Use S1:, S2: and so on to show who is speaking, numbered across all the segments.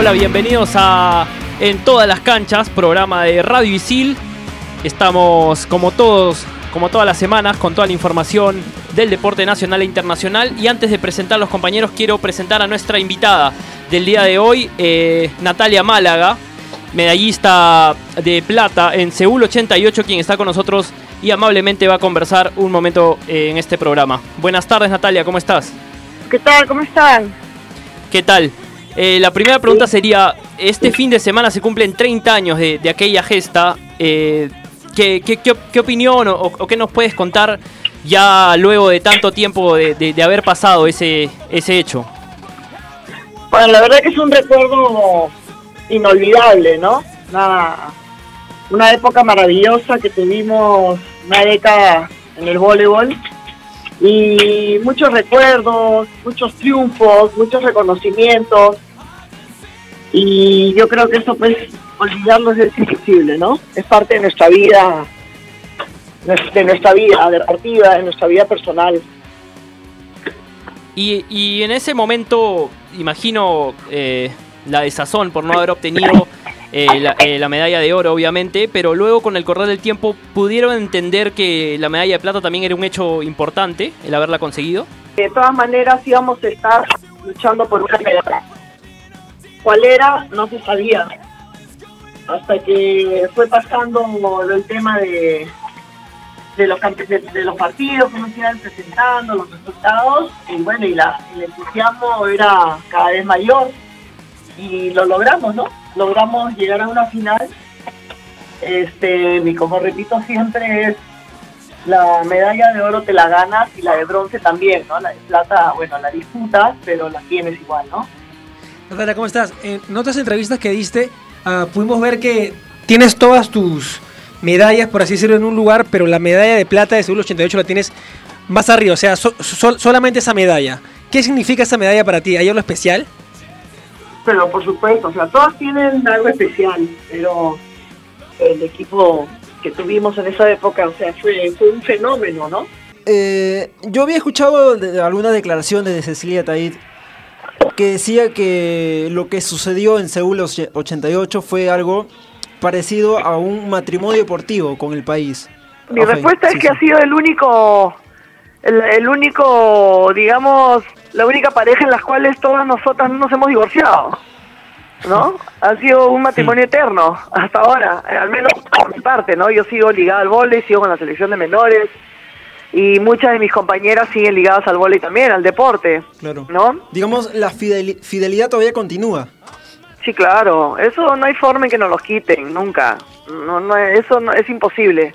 S1: hola, bienvenidos a En todas las canchas, programa de Radio Isil. Estamos como todos, como todas las semanas, con toda la información del deporte nacional e internacional. Y antes de presentar a los compañeros, quiero presentar a nuestra invitada del día de hoy, eh, Natalia Málaga, medallista de plata en Seúl 88, quien está con nosotros y amablemente va a conversar un momento eh, en este programa. Buenas tardes, Natalia, ¿cómo estás?
S2: ¿Qué tal? ¿Cómo están?
S1: ¿Qué tal? Eh, la primera pregunta sería, este fin de semana se cumplen 30 años de, de aquella gesta. Eh, ¿qué, qué, qué, qué opinión o, o, qué nos puedes contar ya luego de tanto tiempo de, de, de, haber pasado ese, ese hecho?
S2: Bueno, la verdad que es un recuerdo inolvidable, ¿no? Una, una época maravillosa que tuvimos, una década en el voleibol y muchos recuerdos, muchos triunfos, muchos reconocimientos y yo creo que eso pues olvidarlo es imposible, ¿no? Es parte de nuestra vida, de nuestra vida deportiva, de nuestra vida personal.
S1: Y, y en ese momento, imagino eh, la desazón por no haber obtenido eh, la, eh, la, medalla de oro, obviamente, pero luego con el correr del tiempo pudieron entender que la medalla de plata también era un hecho importante, el haberla conseguido.
S2: De todas maneras íbamos a estar luchando por una medalla. ¿Cuál era? No se sabía. Hasta que fue pasando el tema de, de, los, de, de los partidos, cómo se iban presentando, los resultados, y bueno, y la, el entusiasmo era cada vez mayor y lo logramos, ¿no? Logramos llegar a una final. Este, y como repito siempre es la medalla de oro te la ganas y la de bronce también, ¿no? La de plata, bueno, la disputas, pero la tienes igual, ¿no?
S3: Natalia, ¿cómo estás? En otras entrevistas que diste, uh, pudimos ver que tienes todas tus medallas, por así decirlo, en un lugar, pero la medalla de plata de Seúl 88 la tienes más arriba, o sea, so, so, solamente esa medalla. ¿Qué significa esa medalla para ti? ¿Hay algo especial?
S2: pero por supuesto, o sea, todas tienen algo especial, pero el equipo que tuvimos en esa época, o sea, fue, fue un fenómeno, ¿no?
S4: Eh, yo había escuchado de algunas declaraciones de Cecilia Taid que decía que lo que sucedió en Seúl 88 fue algo parecido a un matrimonio deportivo con el país.
S2: Mi okay, respuesta es sí, que sí. ha sido el único, el, el único, digamos, la única pareja en las cuales todas nosotras no nos hemos divorciado. ¿No? Ha sido un matrimonio sí. eterno hasta ahora, al menos por mi parte, ¿no? Yo sigo ligada al vóley, sigo con la selección de menores y muchas de mis compañeras siguen ligadas al vóley también, al deporte.
S4: Claro.
S2: ¿No?
S4: Digamos, la fidel fidelidad todavía continúa.
S2: Sí, claro. Eso no hay forma en que nos los quiten, nunca. No, no, eso no, es imposible.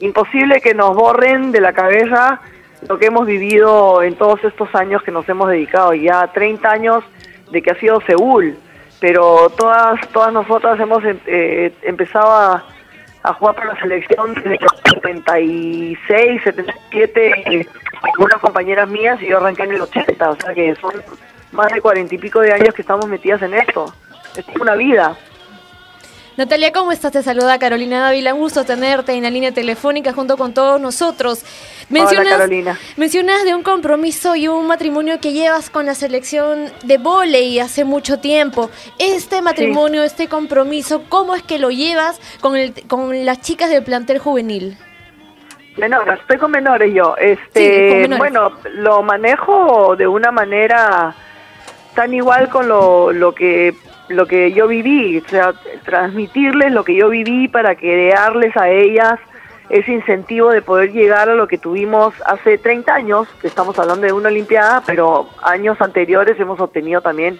S2: Imposible que nos borren de la cabeza lo que hemos vivido en todos estos años que nos hemos dedicado, ya 30 años de que ha sido Seúl, pero todas todas nosotras hemos eh, empezado a, a, jugar para la selección desde los 76, 77, algunas compañeras mías y yo arranqué en el 80, o sea que son más de cuarenta y pico de años que estamos metidas en esto. Es una vida.
S5: Natalia, ¿cómo estás? Te saluda Carolina Dávila. Un gusto tenerte en la línea telefónica junto con todos nosotros.
S2: Mencionas, Hola, Carolina.
S5: mencionas de un compromiso y un matrimonio que llevas con la selección de volei hace mucho tiempo. Este matrimonio, sí. este compromiso, ¿cómo es que lo llevas con, el, con las chicas del plantel juvenil?
S2: Menores, estoy con menores yo. Este, sí, con menores. Bueno, lo manejo de una manera tan igual con lo, lo que lo que yo viví, o sea, transmitirles lo que yo viví para crearles a ellas ese incentivo de poder llegar a lo que tuvimos hace 30 años, que estamos hablando de una Olimpiada, pero años anteriores hemos obtenido también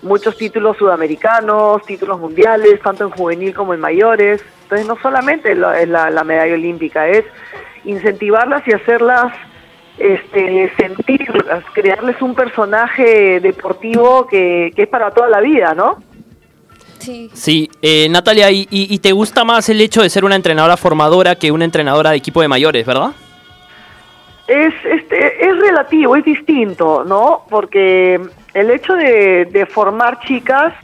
S2: muchos títulos sudamericanos, títulos mundiales, tanto en juvenil como en mayores. Entonces no solamente es la, la medalla olímpica, es incentivarlas y hacerlas este, sentir, crearles un personaje deportivo que, que, es para toda la vida, ¿no?
S5: Sí,
S1: sí eh, Natalia, y, y, te gusta más el hecho de ser una entrenadora formadora que una entrenadora de equipo de mayores, ¿verdad?
S2: Es, este, es relativo, es distinto, ¿no? Porque el hecho de, de formar chicas,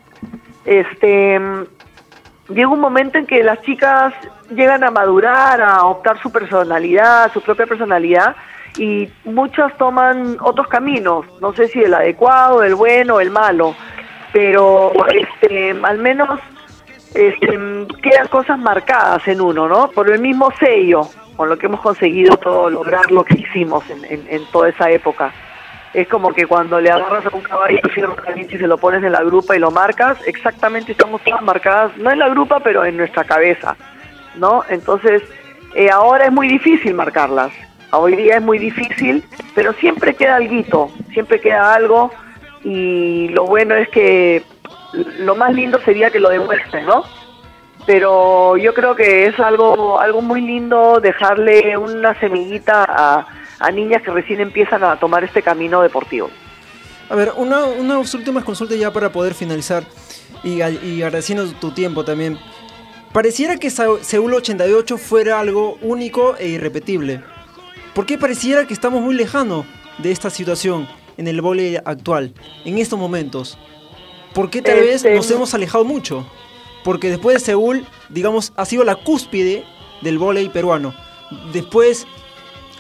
S2: este, llega un momento en que las chicas llegan a madurar, a optar su personalidad, su propia personalidad, y muchas toman otros caminos, no sé si el adecuado, el bueno, el malo. pero este, al menos este, quedan cosas marcadas en uno, ¿no? Por el mismo sello, con lo que hemos conseguido todo lograr lo que hicimos en, toda esa época. Es como que cuando le agarras a un caballo y se lo pones en la grupa y lo marcas, exactamente estamos todas marcadas, no en la grupa, pero en nuestra cabeza, ¿no? Entonces, eh, ahora es muy difícil marcarlas. Hoy día es muy difícil, pero siempre queda algo, siempre queda algo y lo bueno es que lo más lindo sería que lo demuestren, ¿no? Pero yo creo que es algo, algo muy lindo dejarle una semillita a, niñas que recién empiezan a tomar este camino deportivo.
S4: A ver, una, unas últimas consultas ya para poder finalizar y, y agradeciendo tu tiempo también. Pareciera que Seúl 88 fuera algo único e irrepetible. ¿Por qué pareciera que estamos muy lejanos de esta situación en el vóley actual, en estos momentos? ¿Por qué tal vez este, nos hemos alejado mucho? Porque después de Seúl, digamos, ha sido la cúspide del vóley peruano. Después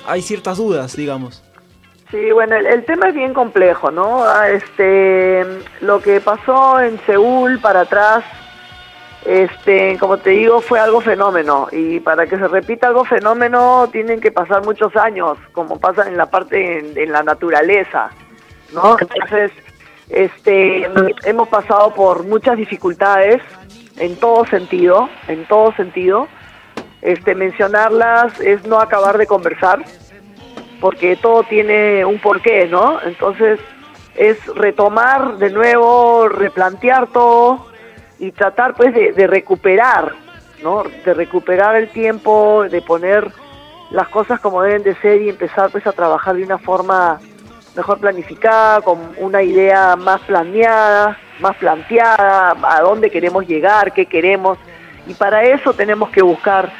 S4: hay ciertas dudas, digamos.
S2: Sí, bueno, el, tema es bien complejo, ¿no? Ah, este, lo que pasó en Seúl para atrás, este, como te digo, fue algo fenómeno. Y para que se repita algo fenómeno, tienen que pasar muchos años, como pasa en la parte, en, la naturaleza, ¿no? Entonces, este, hemos pasado por muchas dificultades en todo sentido, en todo sentido. Este, mencionarlas es no acabar de conversar, porque todo tiene un porqué, ¿no? Entonces es retomar de nuevo, replantear todo y tratar pues de, de recuperar, ¿no? De recuperar el tiempo, de poner las cosas como deben de ser y empezar pues a trabajar de una forma mejor planificada, con una idea más planeada, más planteada, a dónde queremos llegar, qué queremos. Y para eso tenemos que buscar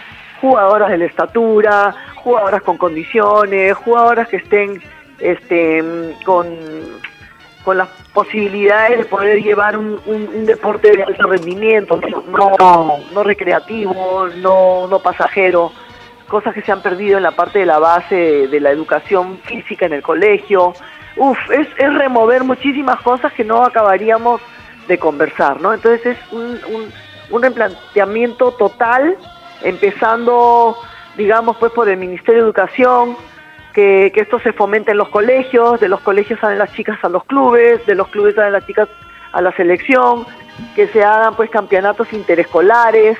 S2: jugadoras de la estatura, jugadoras con condiciones, jugadoras que estén este, con, con las posibilidades de poder llevar un, deporte de alto rendimiento, no, recreativo, no, no pasajero cosas que se han perdido en la parte de la base de la educación física en el colegio. Uf, es, es remover muchísimas cosas que no acabaríamos de conversar, ¿no? Entonces es un, un, un replanteamiento total, empezando, digamos, pues por el Ministerio de Educación, que, esto se fomente en los colegios, de los colegios salen las chicas a los clubes, de los clubes salen las chicas a la selección, que se hagan pues campeonatos interescolares,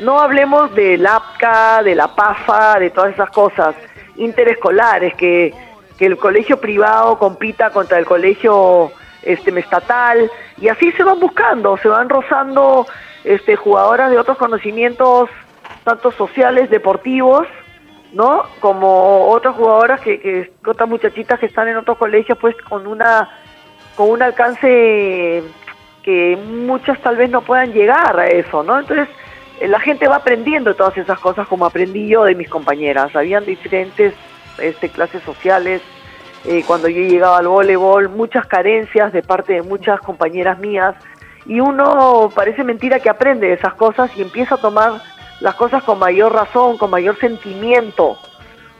S2: no hablemos del APCA, de la PAFA, de todas esas cosas interescolares, que, que el colegio privado compita contra el colegio este estatal. Y así se van buscando, se van rozando este jugadoras de otros conocimientos tanto sociales, deportivos, ¿no? Como otras jugadoras que, que otras muchachitas que están en otros colegios pues con una con un alcance que muchas tal vez no puedan llegar a eso, ¿no? Entonces, eh, la gente va aprendiendo todas esas cosas como aprendí yo de mis compañeras. Habían diferentes este, clases sociales. Eh, cuando yo llegaba al voleibol, muchas carencias de parte de muchas compañeras mías. Y uno parece mentira que aprende esas cosas y empieza a tomar las cosas con mayor razón, con mayor sentimiento,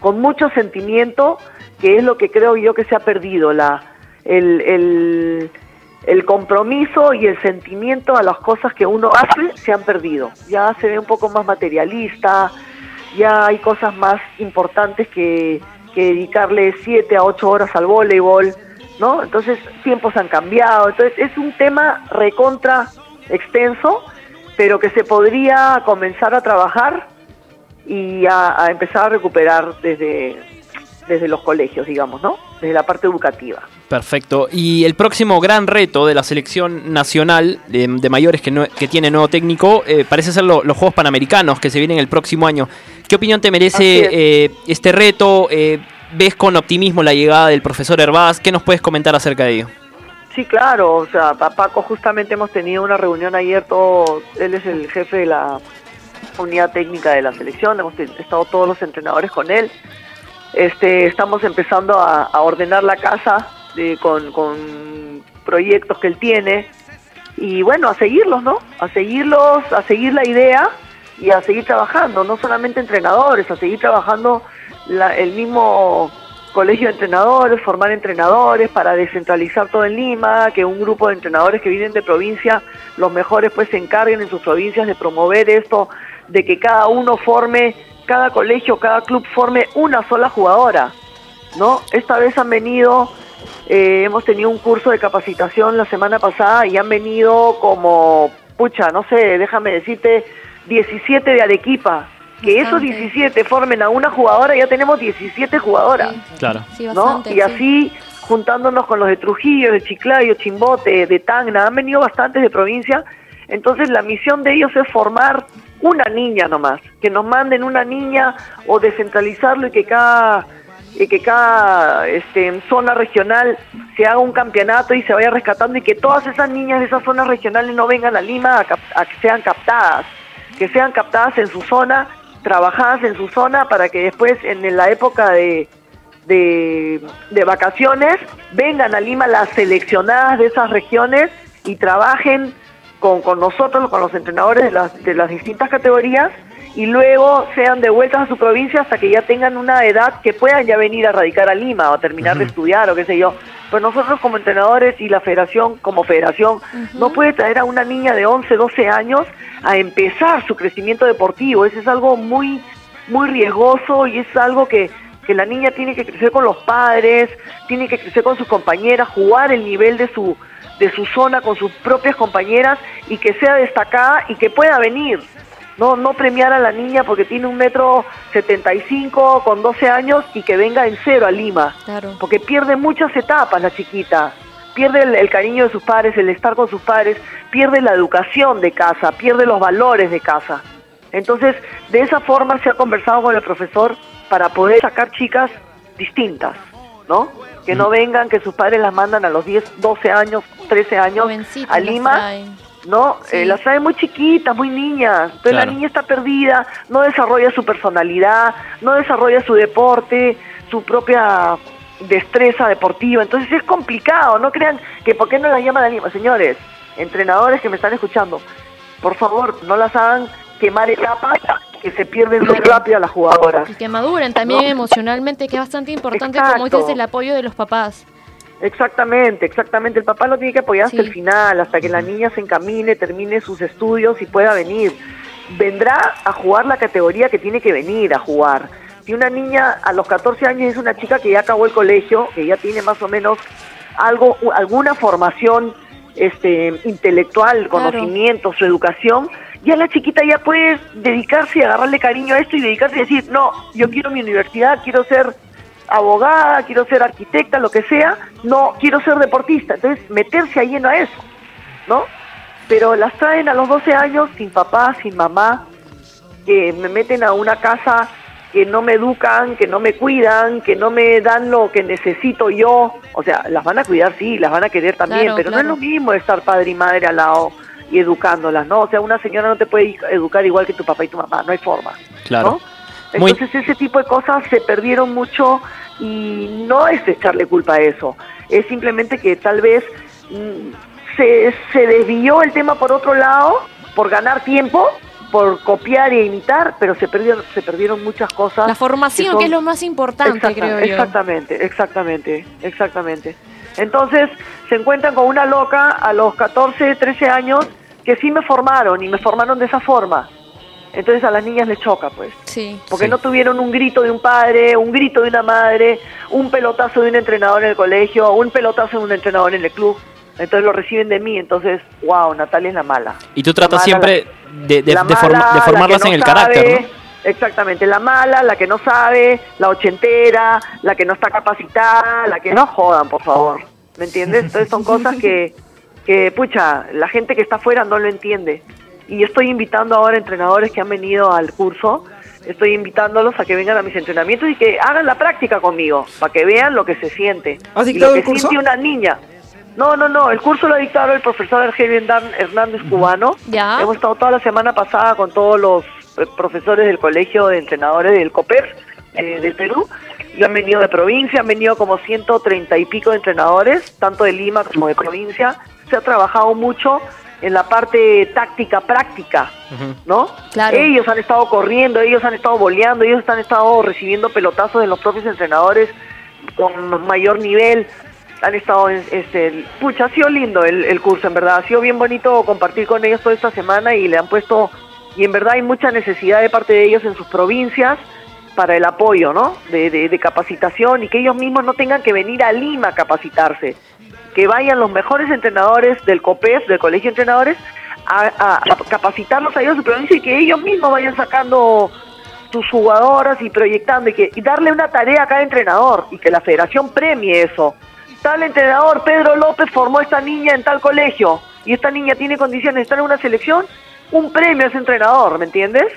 S2: con mucho sentimiento, que es lo que creo yo que se ha perdido, la, el, el compromiso y el sentimiento a las cosas que uno hace se han perdido. Ya se ve un poco más materialista, ya hay cosas más importantes que, dedicarle siete a ocho horas al voleibol, ¿no? Entonces tiempos han cambiado, entonces es un tema recontra extenso, pero que se podría comenzar a trabajar y a, a empezar a recuperar desde, desde los colegios, digamos, ¿no? Desde la parte educativa.
S1: Perfecto. Y el próximo gran reto de la selección nacional de, mayores que, que, tiene nuevo técnico eh, parece ser los Juegos Panamericanos que se vienen el próximo año. ¿Qué opinión te merece eh, este reto? Eh, ¿Ves con optimismo la llegada del profesor Herbaz? ¿Qué nos puedes comentar acerca de ello?
S2: Sí, claro. O sea, Paco, justamente hemos tenido una reunión ayer. Todo, él es el jefe de la unidad técnica de la selección. Hemos estado todos los entrenadores con él. Este, estamos empezando a ordenar la casa con, proyectos que él tiene y bueno, a seguirlos, ¿no? A seguirlos, a seguir la idea y a seguir trabajando, no solamente entrenadores, a seguir trabajando el mismo colegio de entrenadores, formar entrenadores para descentralizar todo en Lima, que un grupo de entrenadores que vienen de provincia, los mejores pues se encarguen en sus provincias de promover esto, de que cada uno forme, cada colegio, cada club forme una sola jugadora, ¿no? Esta vez han venido, eh, hemos tenido un curso de capacitación la semana pasada y han venido como, pucha, no sé, déjame decirte, 17 de Arequipa, que esos 17 formen a una jugadora, ya tenemos 17 jugadoras.
S1: Claro.
S2: ¿no? y así, juntándonos con los de Trujillo, de Chiclayo, Chimbote, de Tacna, han venido bastantes de provincia. Entonces, la misión de ellos es formar una niña nomás, que nos manden una niña o descentralizarlo y que cada y que cada este, zona regional se haga un campeonato y se vaya rescatando y que todas esas niñas de esas zonas regionales no vengan a Lima a que sean captadas, que sean captadas en su zona trabajadas en su zona para que después en la época de, de, vacaciones vengan a Lima las seleccionadas de esas regiones y trabajen con, con nosotros, con los entrenadores de las, de las distintas categorías y luego sean devueltas a su provincia hasta que ya tengan una edad que puedan ya venir a radicar a Lima o a terminar de estudiar o qué sé yo. Pero nosotros como entrenadores y la federación como federación no puede traer a una niña de 11, 12 años a empezar su crecimiento deportivo. Eso es algo muy, muy riesgoso y es algo que, que la niña tiene que crecer con los padres, tiene que crecer con sus compañeras, jugar el nivel de su de su zona con sus propias compañeras y que sea destacada y que pueda venir no, no premiar a la niña porque tiene un metro setenta y cinco con 12 años y que venga en cero a Lima. Porque pierde muchas etapas la chiquita. Pierde el, cariño de sus padres, el estar con sus padres, pierde la educación de casa, pierde los valores de casa. Entonces, de esa forma se ha conversado con el profesor para poder sacar chicas distintas, ¿no? Que no mm. vengan, que sus padres las mandan a los 10, 12 años, 13 años a Lima ¿no? Eh, las trae muy chiquitas, muy niñas. Entonces la niña está perdida, no desarrolla su personalidad, no desarrolla su deporte, su propia destreza deportiva. Entonces es complicado, no crean que por qué no la llaman a Lima. Señores, entrenadores que me están escuchando, por favor, no las hagan quemar etapas que se pierden muy rápido las jugadoras.
S5: Y que maduren también emocionalmente, que es bastante importante, como dices, el apoyo de los papás.
S2: Exactamente, exactamente. El papá lo tiene que apoyar hasta el final, hasta que la niña se encamine, termine sus estudios y pueda venir. Vendrá a jugar la categoría que tiene que venir a jugar. Si una niña a los 14 años es una chica que ya acabó el colegio, que ya tiene más o menos algo, alguna formación este, intelectual, conocimiento, su educación, ya la chiquita ya puede dedicarse y agarrarle cariño a esto y dedicarse y decir, no, yo quiero mi universidad, quiero ser abogada, quiero ser arquitecta, lo que sea, no quiero ser deportista. Entonces, meterse ahí lleno a eso, ¿no? Pero las traen a los 12 años sin papá, sin mamá, que me meten a una casa que no me educan, que no me cuidan, que no me dan lo que necesito yo. O sea, las van a cuidar, sí, las van a querer también, pero no es lo mismo estar padre y madre al lado y educándolas, ¿no? O sea, una señora no te puede educar igual que tu papá y tu mamá, no hay forma. Claro. Entonces ese tipo de cosas se perdieron mucho y no es echarle culpa a eso, es simplemente que tal vez mm, se, se desvió el tema por otro lado, por ganar tiempo, por copiar e imitar, pero se perdieron, se perdieron muchas cosas.
S5: La formación, que, es lo más importante, creo
S2: yo. Exactamente, exactamente, exactamente. Entonces, se encuentran con una loca a los 14, 13 años que sí me formaron y me formaron de esa forma. Entonces a las niñas les choca, pues.
S5: Sí.
S2: Porque no tuvieron un grito de un padre, un grito de una madre, un pelotazo de un entrenador en el colegio, un pelotazo de un entrenador en el club. Entonces lo reciben de mí, entonces, wow, Natalia es la mala.
S1: Y tú tratas siempre de, de, formarlas en el carácter, ¿no?
S2: Exactamente, la mala, la que no sabe, la ochentera, la que no está capacitada, la que no jodan, por favor. ¿Me entiendes? Entonces son cosas que, que, pucha, la gente que está afuera no lo entiende y estoy invitando ahora entrenadores que han venido al curso, estoy invitándolos a que vengan a mis entrenamientos y que hagan la práctica conmigo, para que vean lo que se siente.
S3: ¿Has dictado
S2: lo
S3: que curso?
S2: siente una niña. No, no, no, el curso lo ha dictado el profesor Argelio Hernández Cubano.
S5: Ya.
S2: Hemos estado toda la semana pasada con todos los eh, profesores del colegio de entrenadores del COPER eh, del Perú. Y han venido de provincia, han venido como 130 y pico de entrenadores, tanto de Lima como de provincia. Se ha trabajado mucho en la parte táctica práctica, ¿no?
S5: Claro.
S2: Ellos han estado corriendo, ellos han estado boleando, ellos han estado recibiendo pelotazos de los propios entrenadores con mayor nivel. Han estado en este pucha ha sido lindo el, el, curso en verdad. Ha sido bien bonito compartir con ellos toda esta semana y le han puesto y en verdad hay mucha necesidad de parte de ellos en sus provincias para el apoyo no de, de, capacitación y que ellos mismos no tengan que venir a Lima a capacitarse que vayan los mejores entrenadores del COPEF del colegio de entrenadores a, a, capacitarlos a ellos en su provincia y que ellos mismos vayan sacando sus jugadoras y proyectando y, que, y darle una tarea a cada entrenador y que la federación premie eso tal entrenador Pedro López formó a esta niña en tal colegio y esta niña tiene condiciones de estar en una selección, un premio a ese entrenador, ¿me entiendes?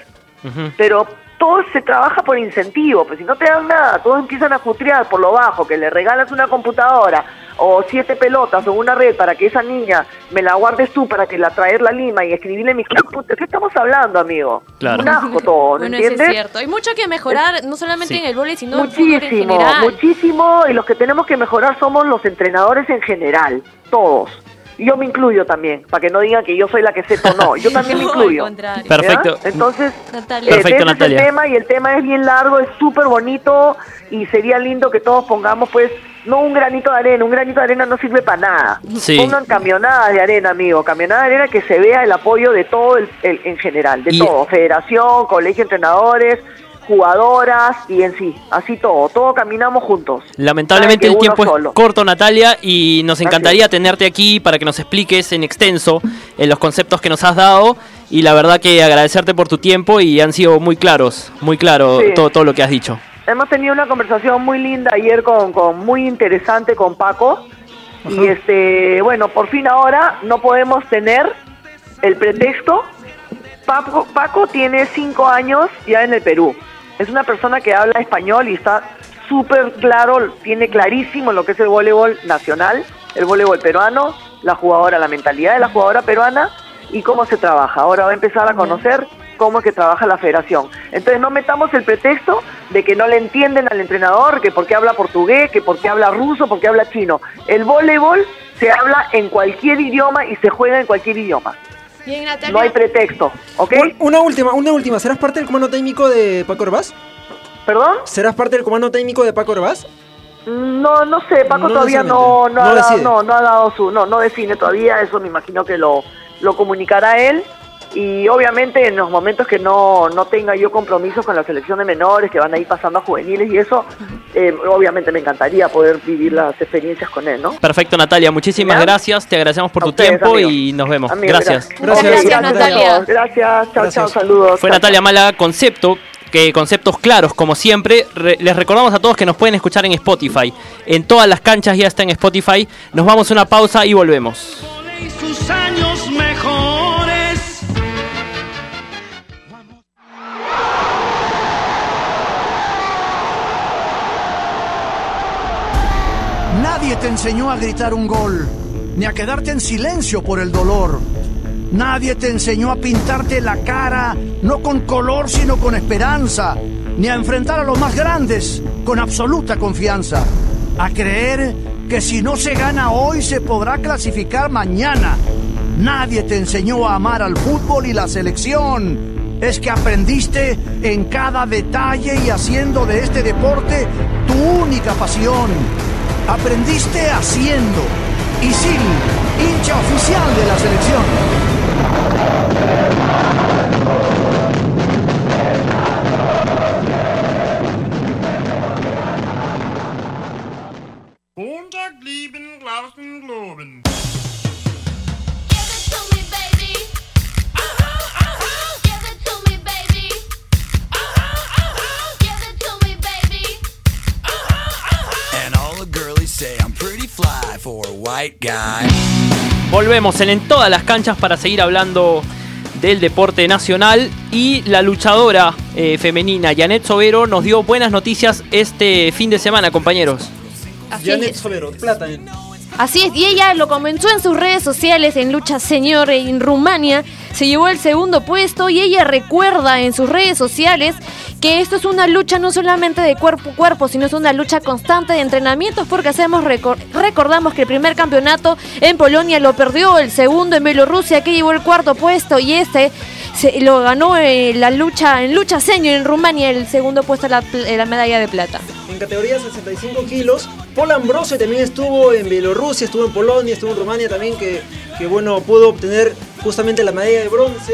S2: Pero todo se trabaja por incentivo, pues si no te dan nada, todos empiezan a futrear por lo bajo, que le regalas una computadora o siete pelotas o una red para que esa niña me la guardes tú para que la traerla a Lima y escribirle mi club, ¿de qué estamos hablando, amigo?
S1: Claro.
S2: Un asco todo, ¿me
S5: Bueno,
S2: entiendes?
S5: eso es cierto. Hay mucho que mejorar, no solamente
S1: Sí.
S5: en el vóley, sino en el fútbol en
S2: Muchísimo,
S5: general.
S2: muchísimo, y los que tenemos que mejorar somos los entrenadores en general, todos. Y yo me incluyo también, para que no digan que yo soy la que sé o no, yo también me
S5: No,
S2: incluyo.
S1: Perfecto.
S2: Entonces,
S5: Natalia.
S2: eh,
S1: Perfecto,
S2: ese
S1: Natalia.
S2: es el tema y el tema es bien largo, es súper bonito y sería lindo que todos pongamos pues no un granito de arena, un granito de arena no sirve para nada.
S1: Sí.
S2: Pongan camionadas de arena, amigo, camionadas de arena que se vea el apoyo de todo el, el- en general, de
S1: Y-
S2: todo, federación, colegio de entrenadores, jugadoras y en sí, así todo, todo caminamos juntos.
S1: Lamentablemente el tiempo
S2: solo.
S1: es corto, Natalia, y nos encantaría tenerte aquí para que nos expliques en extenso en los conceptos que nos has dado. Y la verdad que agradecerte por tu tiempo y han sido muy claros, muy claro
S2: Sí.
S1: todo, todo lo que has dicho.
S2: Hemos tenido una conversación muy linda ayer con, con muy interesante con Paco. Y este, bueno, por fin ahora no podemos tener el pretexto. Paco, Paco tiene cinco años ya en el Perú. Es una persona que habla español y está súper claro, tiene clarísimo lo que es el voleibol nacional, el voleibol peruano, la jugadora, la mentalidad de la jugadora peruana y cómo se trabaja. Ahora va a empezar a conocer cómo es que trabaja la federación. Entonces no metamos el pretexto de que no le entienden al entrenador, que porque habla portugués, que porque habla ruso, porque habla chino. El voleibol se habla en cualquier idioma y se juega en cualquier idioma.
S5: Bien, Natalia.
S2: No hay pretexto, ¿ok?
S4: Un- Una última, una última. ¿Serás parte del comando técnico de Paco Herbaz?
S2: ¿Perdón?
S4: ¿Serás parte del comando técnico de Paco Herbaz?
S2: No, no sé, Paco
S4: No
S2: todavía no, no, ha dado, no, no ha dado su, no, no define todavía, eso me imagino que lo, lo comunicará él. Y obviamente en los momentos que no, no tenga yo compromisos con la selección de menores, que van a ir pasando a juveniles y eso, eh, obviamente me encantaría poder vivir las experiencias con él, ¿no?
S1: Perfecto, Natalia. Muchísimas
S2: ¿Ya?
S1: gracias. Te agradecemos por
S2: A
S1: tu
S2: ustedes,
S1: tiempo
S2: amigo.
S1: y nos vemos.
S2: Amigo,
S1: gracias.
S4: Gracias.
S5: Gracias,
S2: a
S5: Natalia.
S2: todos. Gracias, chao, chao,
S4: Gracias.
S2: saludos.
S1: Fue Natalia Mala Concepto. Que conceptos claros, como siempre. Re- les recordamos a todos que nos pueden escuchar en Spotify. En todas las canchas ya está en Spotify. Nos vamos a una pausa y volvemos.
S6: Nadie te enseñó a gritar un gol, ni a quedarte en silencio por el dolor. Nadie te enseñó a pintarte la cara, no con color, sino con esperanza, ni a enfrentar a los más grandes con absoluta confianza. A creer que si no se gana hoy se podrá clasificar mañana. Nadie te enseñó a amar al fútbol y la selección. Es que aprendiste en cada detalle y haciendo de este deporte tu única pasión. Aprendiste haciendo. Isil, hincha oficial de la selección.
S7: Globen.
S1: Volvemos en, en todas las canchas para seguir hablando del deporte nacional y la luchadora eh, femenina Janet Sobero nos dio buenas noticias este fin de semana, compañeros.
S5: Así
S4: Janet
S5: es.
S4: Plata. en-
S5: Así es, y ella lo comenzó en sus redes sociales en Lucha Señor en Rumania, se llevó el segundo puesto y ella recuerda en sus redes sociales que esto es una lucha no solamente de cuerpo a cuerpo, sino es una lucha constante de entrenamientos porque hacemos recor- recordamos que el primer campeonato en Polonia lo perdió, el segundo en Bielorrusia que llevó el cuarto puesto y este se- lo ganó en la lucha en lucha señor en Rumania el segundo puesto la, la medalla de plata.
S4: En categoría 65 kilos, Paul Ambrosio también estuvo en Bielorrusia, estuvo en Polonia, estuvo en Rumania también, que, que bueno, pudo obtener justamente la medalla de bronce,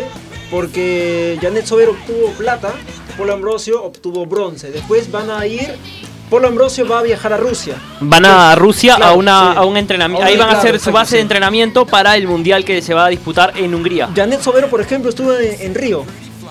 S4: porque Janet Sober obtuvo plata, Paul Ambrosio obtuvo bronce. Después van a ir, Paul Ambrosio va a viajar a Rusia.
S1: Van a Rusia
S4: Claro,
S1: a, una,
S4: sí.
S1: a un entrenamiento. Ahí van a hacer su base de entrenamiento para el mundial que se va a disputar en Hungría.
S4: Janet Sobero, por ejemplo, estuvo en, en Río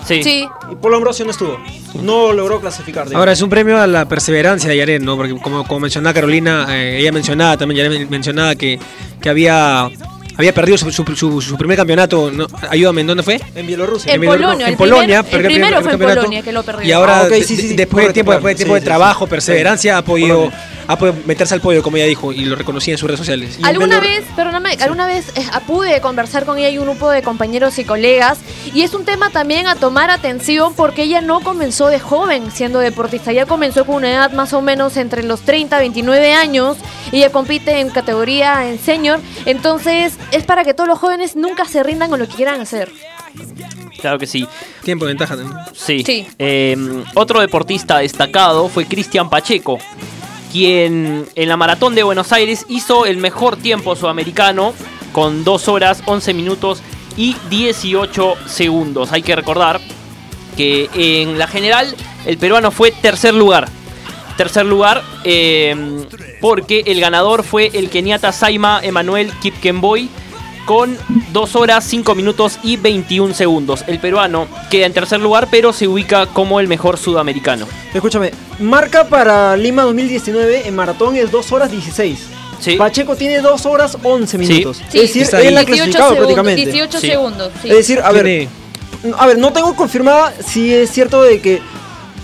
S1: Sí.
S5: Sí.
S4: y Paul Ambrosio no estuvo. No logró clasificar. digamos.
S3: Ahora es un premio a la perseverancia de Yaren, ¿no? Porque como, como mencionaba Carolina, eh, ella mencionaba también, Yaren mencionaba que, que había, había perdido su, su- su- su primer campeonato. ¿no? Ayúdame, ¿en dónde fue?
S4: en Bielorrusia.
S5: En Polonia,
S3: en
S5: el
S3: Polonia,
S5: primer- el
S3: perdió
S5: primero fue en. Polonia que lo perdió.
S3: Y ahora,
S4: Ah, sí, sí,
S3: después de tiempo, después de tiempo
S4: Sí,
S3: de trabajo,
S4: sí.
S3: perseverancia, ha podido,
S4: Polonia.
S3: ha podido meterse al podio, como ella dijo, y lo reconocía en sus redes sociales.
S4: Y
S5: Alguna vez, perdóname, alguna vez eh, pude conversar con ella y un grupo de compañeros y colegas y es un tema también a tomar atención porque ella no comenzó de joven siendo deportista, ella comenzó con una edad más o menos entre los 30 29 años y ella compite en categoría en senior, entonces es para que todos los jóvenes nunca se rindan con lo que quieran hacer.
S1: Claro que sí.
S3: Tiempo de ventaja también.
S1: Sí.
S5: Sí.
S1: Eh, otro deportista destacado fue Cristian Pacheco, quien en la maratón de Buenos Aires hizo el mejor tiempo sudamericano con 2 horas 11 minutos y 18 segundos. Hay que recordar que en la general el peruano fue tercer lugar. Tercer lugar eh, porque el ganador fue el keniata Saima Emanuel Kipkenboy con 2 horas 5 minutos y 21 segundos. El peruano queda en tercer lugar pero se ubica como el mejor sudamericano.
S4: Escúchame, marca para Lima 2019 en maratón es 2 horas 16.
S1: Sí.
S4: Pacheco tiene 2 horas 11 minutos.
S5: Sí.
S4: Es decir, él ha
S5: 18
S4: clasificado
S5: segundos,
S4: prácticamente.
S5: 18
S1: Sí.
S5: segundos. sí.
S4: Es decir, a ver, a ver, no tengo confirmada si es cierto de que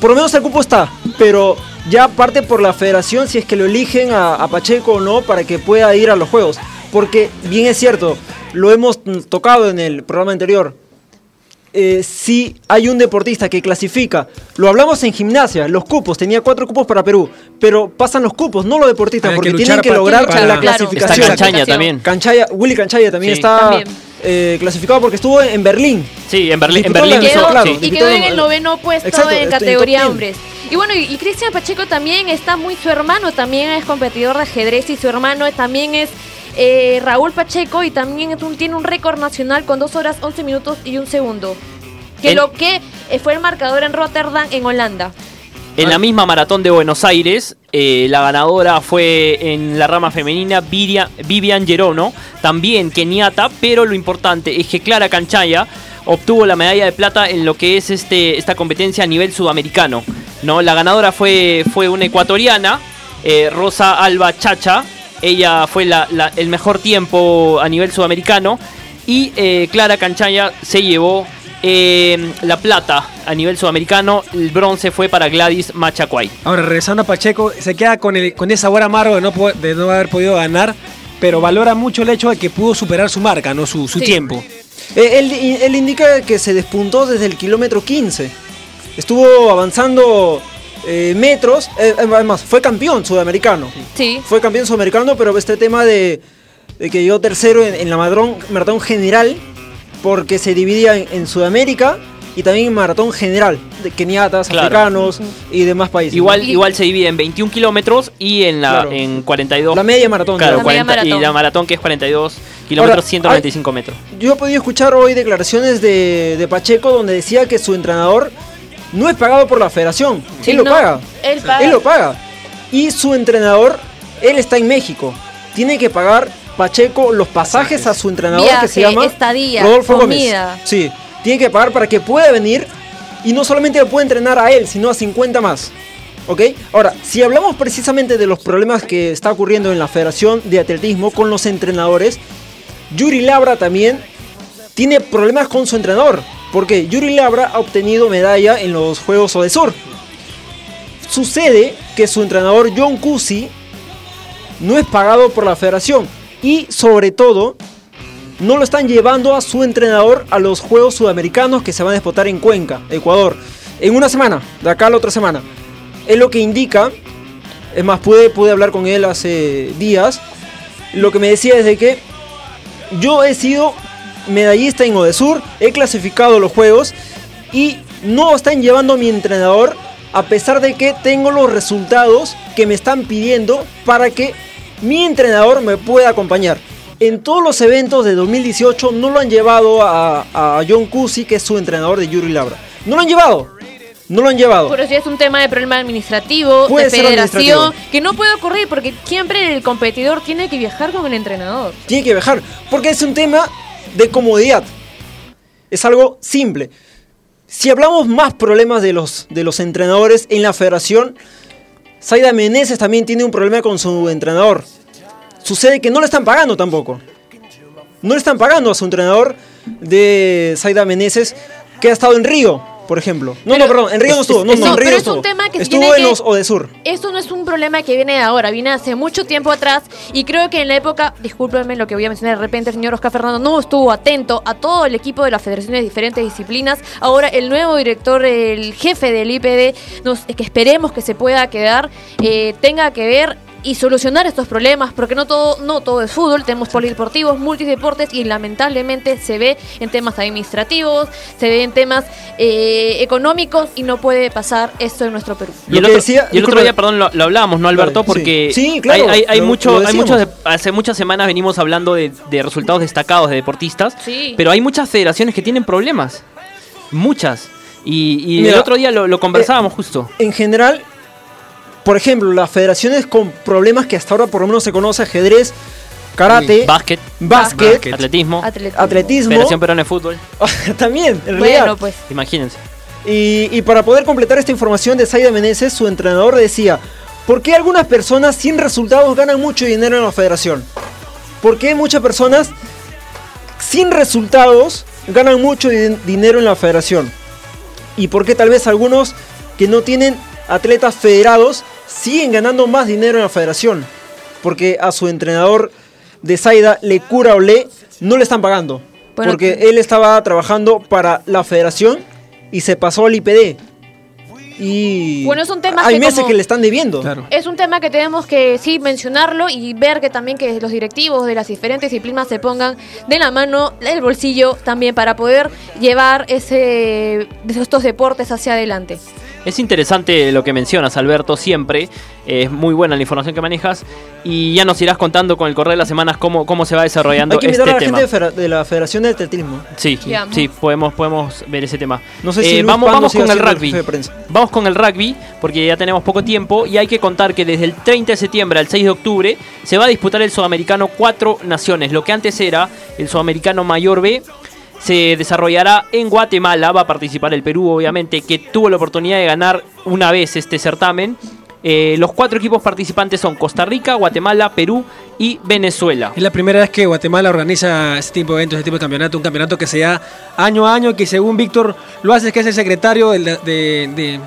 S4: por lo menos el cupo está, pero ya parte por la federación si es que lo eligen a, a Pacheco o no para que pueda ir a los juegos. Porque bien es cierto, lo hemos tocado en el programa anterior. eh, si hay un deportista que clasifica, lo hablamos en gimnasia, los cupos, tenía cuatro cupos para Perú, pero pasan los cupos, no los deportistas,
S3: Hay
S4: porque tienen que lograr
S3: para-
S4: la
S3: Claro.
S1: Está
S4: clasificación.
S1: También.
S4: Canchaya, Willy Canchaya también
S1: Sí.
S4: está
S5: También.
S4: eh, clasificado porque estuvo en Berlín.
S1: Sí, en Berlín, en Berlín
S5: Quedó-
S4: claro,
S1: sí.
S5: y quedó
S4: en-
S5: el noveno puesto
S4: Exacto,
S5: en
S4: en
S5: categoría
S4: top 10.
S5: hombres. Y bueno, y, y Cristian Pacheco también está muy, su hermano también es competidor de ajedrez y su hermano también es eh, Raúl Pacheco y también tiene un récord nacional con 2 horas 11 minutos y un segundo. Que
S1: En-
S5: lo que eh, fue el marcador en Rotterdam, en Holanda.
S1: En la misma maratón de Buenos Aires, eh, la ganadora fue en la rama femenina Viria- Vivian Gerono, también keniata, pero lo importante es que Clara Canchaya obtuvo la medalla de plata en lo que es este, esta competencia a nivel sudamericano. ¿no? La ganadora fue, fue una ecuatoriana, eh, Rosa Alba Chacha, ella fue la- la- el mejor tiempo a nivel sudamericano y eh, Clara Canchaya se llevó eh, la plata a nivel sudamericano, el bronce fue para Gladys Machacuay.
S3: Ahora, regresando a Pacheco, se queda con, el, con ese sabor amargo de no, po- de no haber podido ganar, pero valora mucho el hecho de que pudo superar su marca, no su, su
S5: Sí.
S3: tiempo.
S4: Eh, él, él indica que se despuntó desde el kilómetro 15. Estuvo avanzando eh, metros. eh, además, fue campeón sudamericano.
S5: Sí.
S4: Fue campeón sudamericano, pero este tema de, de que llegó tercero en, en la maratón, maratón general, porque se dividía en, en Sudamérica y también en maratón general, de keniatas,
S1: Claro.
S4: africanos y demás países.
S1: Igual, igual se divide en 21 kilómetros y en la
S4: Claro.
S1: en 42.
S4: La media maratón.
S1: Claro.
S5: La media
S1: 40 y
S5: maratón.
S1: la maratón que es 42 kilómetros,
S4: Ahora,
S1: 195 metros.
S4: Yo he podido escuchar hoy declaraciones de, de Pacheco donde decía que su entrenador no es pagado por la federación.
S5: Sí,
S4: él lo paga.
S5: él paga.
S4: Él lo paga. Y su entrenador, él está en México. Tiene que pagar Pacheco los pasajes a su entrenador que se llama
S5: estadía,
S4: Rodolfo
S5: comida.
S4: Gómez. Sí, tiene que pagar para que pueda venir y no solamente lo puede entrenar a él, sino a 50 más. ¿Ok? Ahora, si hablamos precisamente de los problemas que está ocurriendo en la Federación de Atletismo con los entrenadores, Yuri Labra también tiene problemas con su entrenador. Porque Yuri Labra ha obtenido medalla en los Juegos Odesur. Sucede que su entrenador John Cusi no es pagado por la federación y sobre todo no lo están llevando a su entrenador a los Juegos Sudamericanos que se van a disputar en Cuenca, Ecuador, en una semana, de acá a la otra semana. Es lo que indica, es más, pude, pude hablar con él hace días, lo que me decía es de que yo he sido medallista en Odesur, he clasificado los Juegos y no están llevando a mi entrenador a pesar de que tengo los resultados que me están pidiendo para que mi entrenador me pueda acompañar. En todos los eventos de 2018 no lo han llevado a, a John Cusi, que es su entrenador de Yuri Labra. No lo han llevado. No lo han llevado.
S5: Pero si es un tema de problema administrativo,
S4: Puede
S5: de
S4: ser
S5: federación,
S4: administrativo.
S5: que no puede ocurrir porque siempre el competidor tiene que viajar con el entrenador.
S4: Tiene que viajar. Porque es un tema de comodidad. Es algo simple. Si hablamos más problemas de los, de los entrenadores en la federación, Saida Meneses también tiene un problema con su entrenador. Sucede que no le están pagando tampoco. No le están pagando a su entrenador de Saida Meneses que ha estado en Río, por ejemplo. No, no, perdón, en Río no estuvo. No, no, en
S5: No,
S4: Río
S5: pero es un tema que
S4: estuvo
S5: tiene
S4: en los Odesur.
S5: Esto no es un problema que viene de ahora, viene hace mucho tiempo atrás y creo que en la época, discúlpenme lo que voy a mencionar de repente, el señor Oscar Fernando no estuvo atento a todo el equipo de las federaciones de diferentes disciplinas. Ahora el nuevo director, el jefe del IPD, nos, que esperemos que se pueda quedar, eh, tenga que ver y solucionar estos problemas, porque no todo, no todo es fútbol, tenemos polideportivos, multideportes y lamentablemente se ve en temas administrativos, se ve en temas eh, económicos y no puede pasar esto en nuestro Perú.
S1: Y el, otro,
S4: decía-
S1: y el otro día, perdón, lo, lo hablábamos, ¿no, Alberto?
S4: Sí.
S1: Porque
S4: Sí, claro,
S1: hay, hay, hay
S4: lo-
S1: mucho,
S4: lo
S1: hay muchos, de- hace muchas semanas venimos hablando de, de resultados destacados de deportistas,
S5: Sí.
S1: pero hay muchas federaciones que tienen problemas, muchas. Y, y el otro día lo, lo conversábamos justo.
S4: en general, por ejemplo, las federaciones con problemas que hasta ahora por lo menos se conoce, ajedrez, karate,
S1: Básquet,
S4: básquet,
S3: Básquet.
S1: atletismo,
S5: Atletismo.
S4: atletismo,
S1: Federación Peruana de Fútbol,
S4: también, en
S5: Bueno,
S4: realidad.
S5: pues.
S1: imagínense.
S4: Y, y para poder completar esta información de Saida Meneses, su entrenador decía, ¿por qué algunas personas sin resultados ganan mucho dinero en la federación? ¿Por qué muchas personas sin resultados ganan mucho di- dinero en la federación? ¿Y por qué tal vez algunos que no tienen atletas federados siguen ganando más dinero en la federación? Porque a su entrenador de Saida, Le Cura Olé, no le están pagando.
S5: Bueno,
S4: porque él estaba trabajando para la federación y se pasó al IPD. Y
S5: Bueno, son temas
S4: hay
S5: que
S4: meses
S5: como-
S4: que le están debiendo.
S3: Claro.
S5: Es un tema que tenemos que sí mencionarlo y ver que también que los directivos de las diferentes disciplinas se pongan de la mano el bolsillo también para poder llevar ese estos deportes hacia adelante.
S1: Es interesante lo que mencionas, Alberto, siempre. Es muy buena la información que manejas. Y ya nos irás contando con el correr de las semanas cómo, cómo se va desarrollando
S4: Hay que
S1: este
S4: a la
S1: tema.
S4: gente de, la Federación de Atletismo.
S1: Sí, sí, podemos, podemos ver ese tema.
S4: No sé si
S1: Eh, vamos, vamos con el rugby. Vamos con el rugby, porque ya tenemos poco tiempo y hay que contar que desde el 30 de septiembre al 6 de octubre se va a disputar el Sudamericano Cuatro Naciones. Lo que antes era el Sudamericano Mayor B se desarrollará en Guatemala. Va a participar el Perú, obviamente, que tuvo la oportunidad de ganar una vez este certamen. Eh, los cuatro equipos participantes son Costa Rica, Guatemala, Perú y Venezuela.
S3: Es la primera vez que Guatemala organiza este tipo de eventos, este tipo de campeonato, un campeonato que se da año a año, que según Víctor lo hace, que es el secretario de-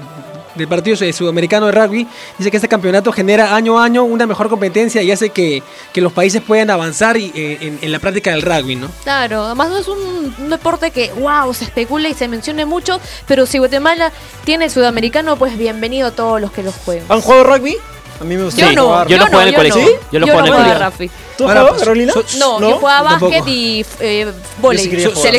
S3: del Partido Sudamericano de Rugby, dice que este campeonato genera año a año una mejor competencia y hace que, que los países puedan avanzar y, eh, en, en la práctica del rugby, ¿no?
S5: Claro, además no es un, un deporte que, wow, se especula y se mencione mucho, pero si Guatemala tiene sudamericano, pues bienvenido a todos los que los juegan.
S4: ¿Han jugado rugby? A mí me gusta
S5: Yo no,
S4: jugar.
S1: yo lo jugué en el
S5: yo
S1: colegio.
S5: no.
S1: Yo lo
S5: Yo
S1: jugué en el
S5: no juego
S1: colegio.
S5: rugby.
S4: ¿Tú has
S3: Ahora,
S4: jugado,
S3: pues,
S4: Carolina?
S3: so-
S5: No,
S4: ¿No?
S5: yo jugaba básquet y eh,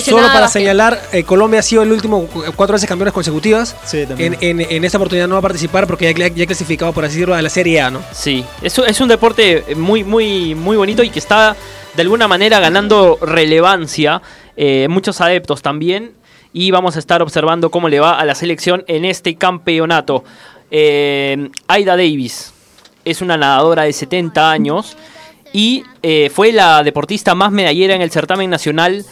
S3: Solo para
S5: básquet.
S3: señalar, eh, Colombia ha sido el último cu- cuatro veces campeones consecutivas.
S4: Sí, también.
S3: En, en- en esta oportunidad no va a participar porque ya, ya ha clasificado, por así decirlo, a la Serie A, ¿no?
S1: Sí, es, un- es un deporte muy, muy, muy bonito y que está de alguna manera ganando relevancia, eh, muchos adeptos también, y vamos a estar observando cómo le va a la selección en este campeonato. Eh, Aida Davis es una nadadora de 70 años y eh, fue la deportista más medallera en el certamen nacional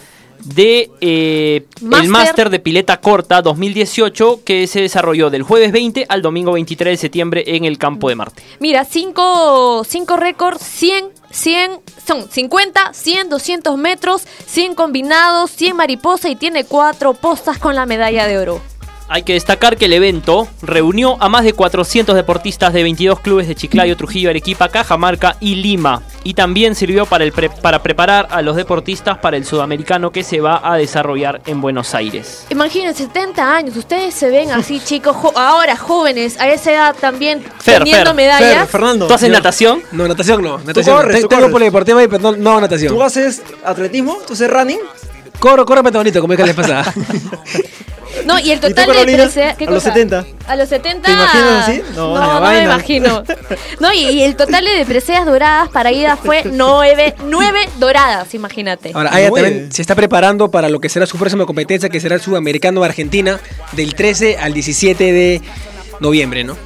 S1: de eh, el
S5: Máster.
S1: de pileta corta 2018 que se desarrolló del jueves 20 al domingo 23 de septiembre en el campo de Marte.
S5: Mira, cinco, cinco récords, 100, 100, son 50, 100, 200 metros, 100 combinados, 100 mariposa y tiene cuatro postas con la medalla de oro.
S1: Hay que destacar que el evento reunió a más de 400 deportistas de 22 clubes de Chiclayo, Trujillo, Arequipa, Cajamarca y Lima. Y también sirvió para, el pre- para preparar a los deportistas para el sudamericano que se va a desarrollar en Buenos Aires.
S5: Imagínense, 70 años, ustedes se ven así, chicos, jo- ahora jóvenes, a esa edad también
S1: Fer,
S5: teniendo
S1: Fer,
S5: medallas.
S4: Fer, Fernando.
S1: ¿Tú haces
S4: yo-
S1: natación?
S3: No, natación no. Natación.
S4: corres, tú
S3: Tengo
S4: corres.
S3: polideportiva ahí, pero no, natación.
S4: ¿Tú haces atletismo? ¿Tú haces running?
S3: Corro, corro, pero bonito, como es que les pasaba.
S5: No, y el
S4: tú,
S5: total de
S4: Carolina?
S5: preseas. ¿qué
S4: A los
S5: cosa?
S4: 70.
S5: A los 70.
S4: ¿Te imaginas así?
S5: No,
S4: No,
S5: no, me imagino. No, y, y el total de preseas doradas para ida fue nueve, nueve doradas, imagínate.
S3: Ahora, Aya también se está preparando para lo que será su próxima competencia, que será el Sudamericano Argentina, del 13 al 17 de noviembre, ¿no?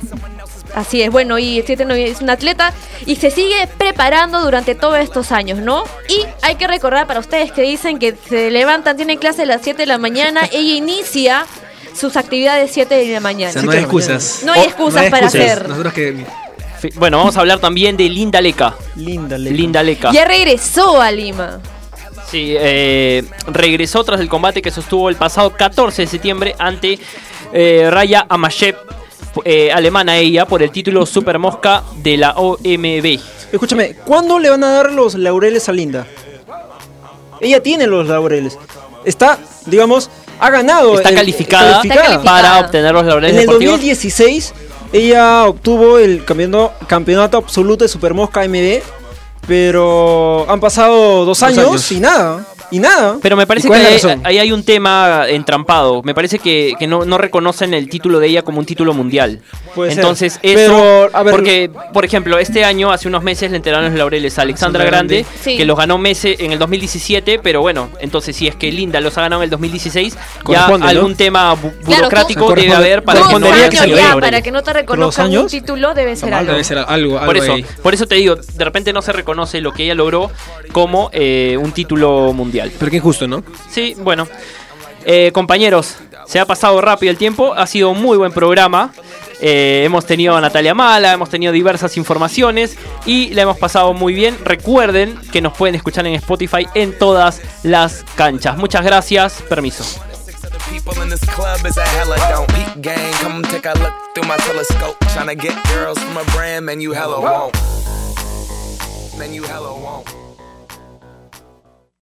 S5: Así es, bueno, y este es un atleta y se sigue preparando durante todos estos años, ¿no? Y hay que recordar para ustedes que dicen que se levantan, tienen clase a las 7 de la mañana, ella inicia sus actividades 7 de la
S3: O
S5: mañana.
S3: no hay excusas.
S5: No hay excusas para hacer.
S3: Nosotros que...
S1: Bueno, vamos a hablar también de Linda Leca.
S4: Linda, Linda.
S1: Linda Leca.
S5: Ya regresó a Lima.
S1: Sí, eh, regresó tras el combate que sostuvo el pasado 14 de septiembre ante eh, Raya Amashev, eh, alemana ella, por el título Super Mosca de la OMB.
S4: Escúchame, ¿cuándo le van a dar los laureles a Linda? Ella tiene los laureles. Está, digamos, ha ganado.
S1: Está
S4: el-
S1: calificada,
S5: Está calificada.
S1: para obtener los laureles
S4: En el
S1: deportivos.
S4: 2016, ella obtuvo el campeonato, campeonato absoluto de Super Mosca MB. Pero han pasado dos, años,
S3: años.
S4: y nada. Y nada.
S1: Pero me parece
S3: ¿Y
S1: que ahí, hay un tema entrampado. Me parece que, que no, no reconocen el título de ella como un título mundial.
S4: Puede ser.
S1: Entonces, eso.
S4: Pero, a ver-
S1: porque, por ejemplo, este año, hace unos meses, le entregaron los laureles a Alexandra Grande.
S5: Sí.
S1: que los ganó meses en el 2017. Pero bueno, entonces, si es que Linda los ha ganado en el 2016, ya algún tema bu- burocrático debe haber para que
S5: ya, para que no te reconozcan un título debe ser algo.
S3: Debe ser algo, algo
S1: Por eso,
S3: ahí.
S1: por eso te digo, de repente no se reconoce lo que ella logró como eh, un título mundial.
S3: Pero qué injusto, ¿no?
S1: Sí, bueno. Eh, compañeros, se ha pasado rápido el tiempo. Ha sido un muy buen programa. Eh, hemos tenido a Natalia Mala, hemos tenido diversas informaciones y la hemos pasado muy bien. Recuerden que nos pueden escuchar en Spotify en todas las canchas. Muchas gracias. Permiso.
S8: People in this club is a hella don't peep gang. Come take a look through my telescope. Tryna get girls from a brand, man, you hella won't. Man, you hella won't.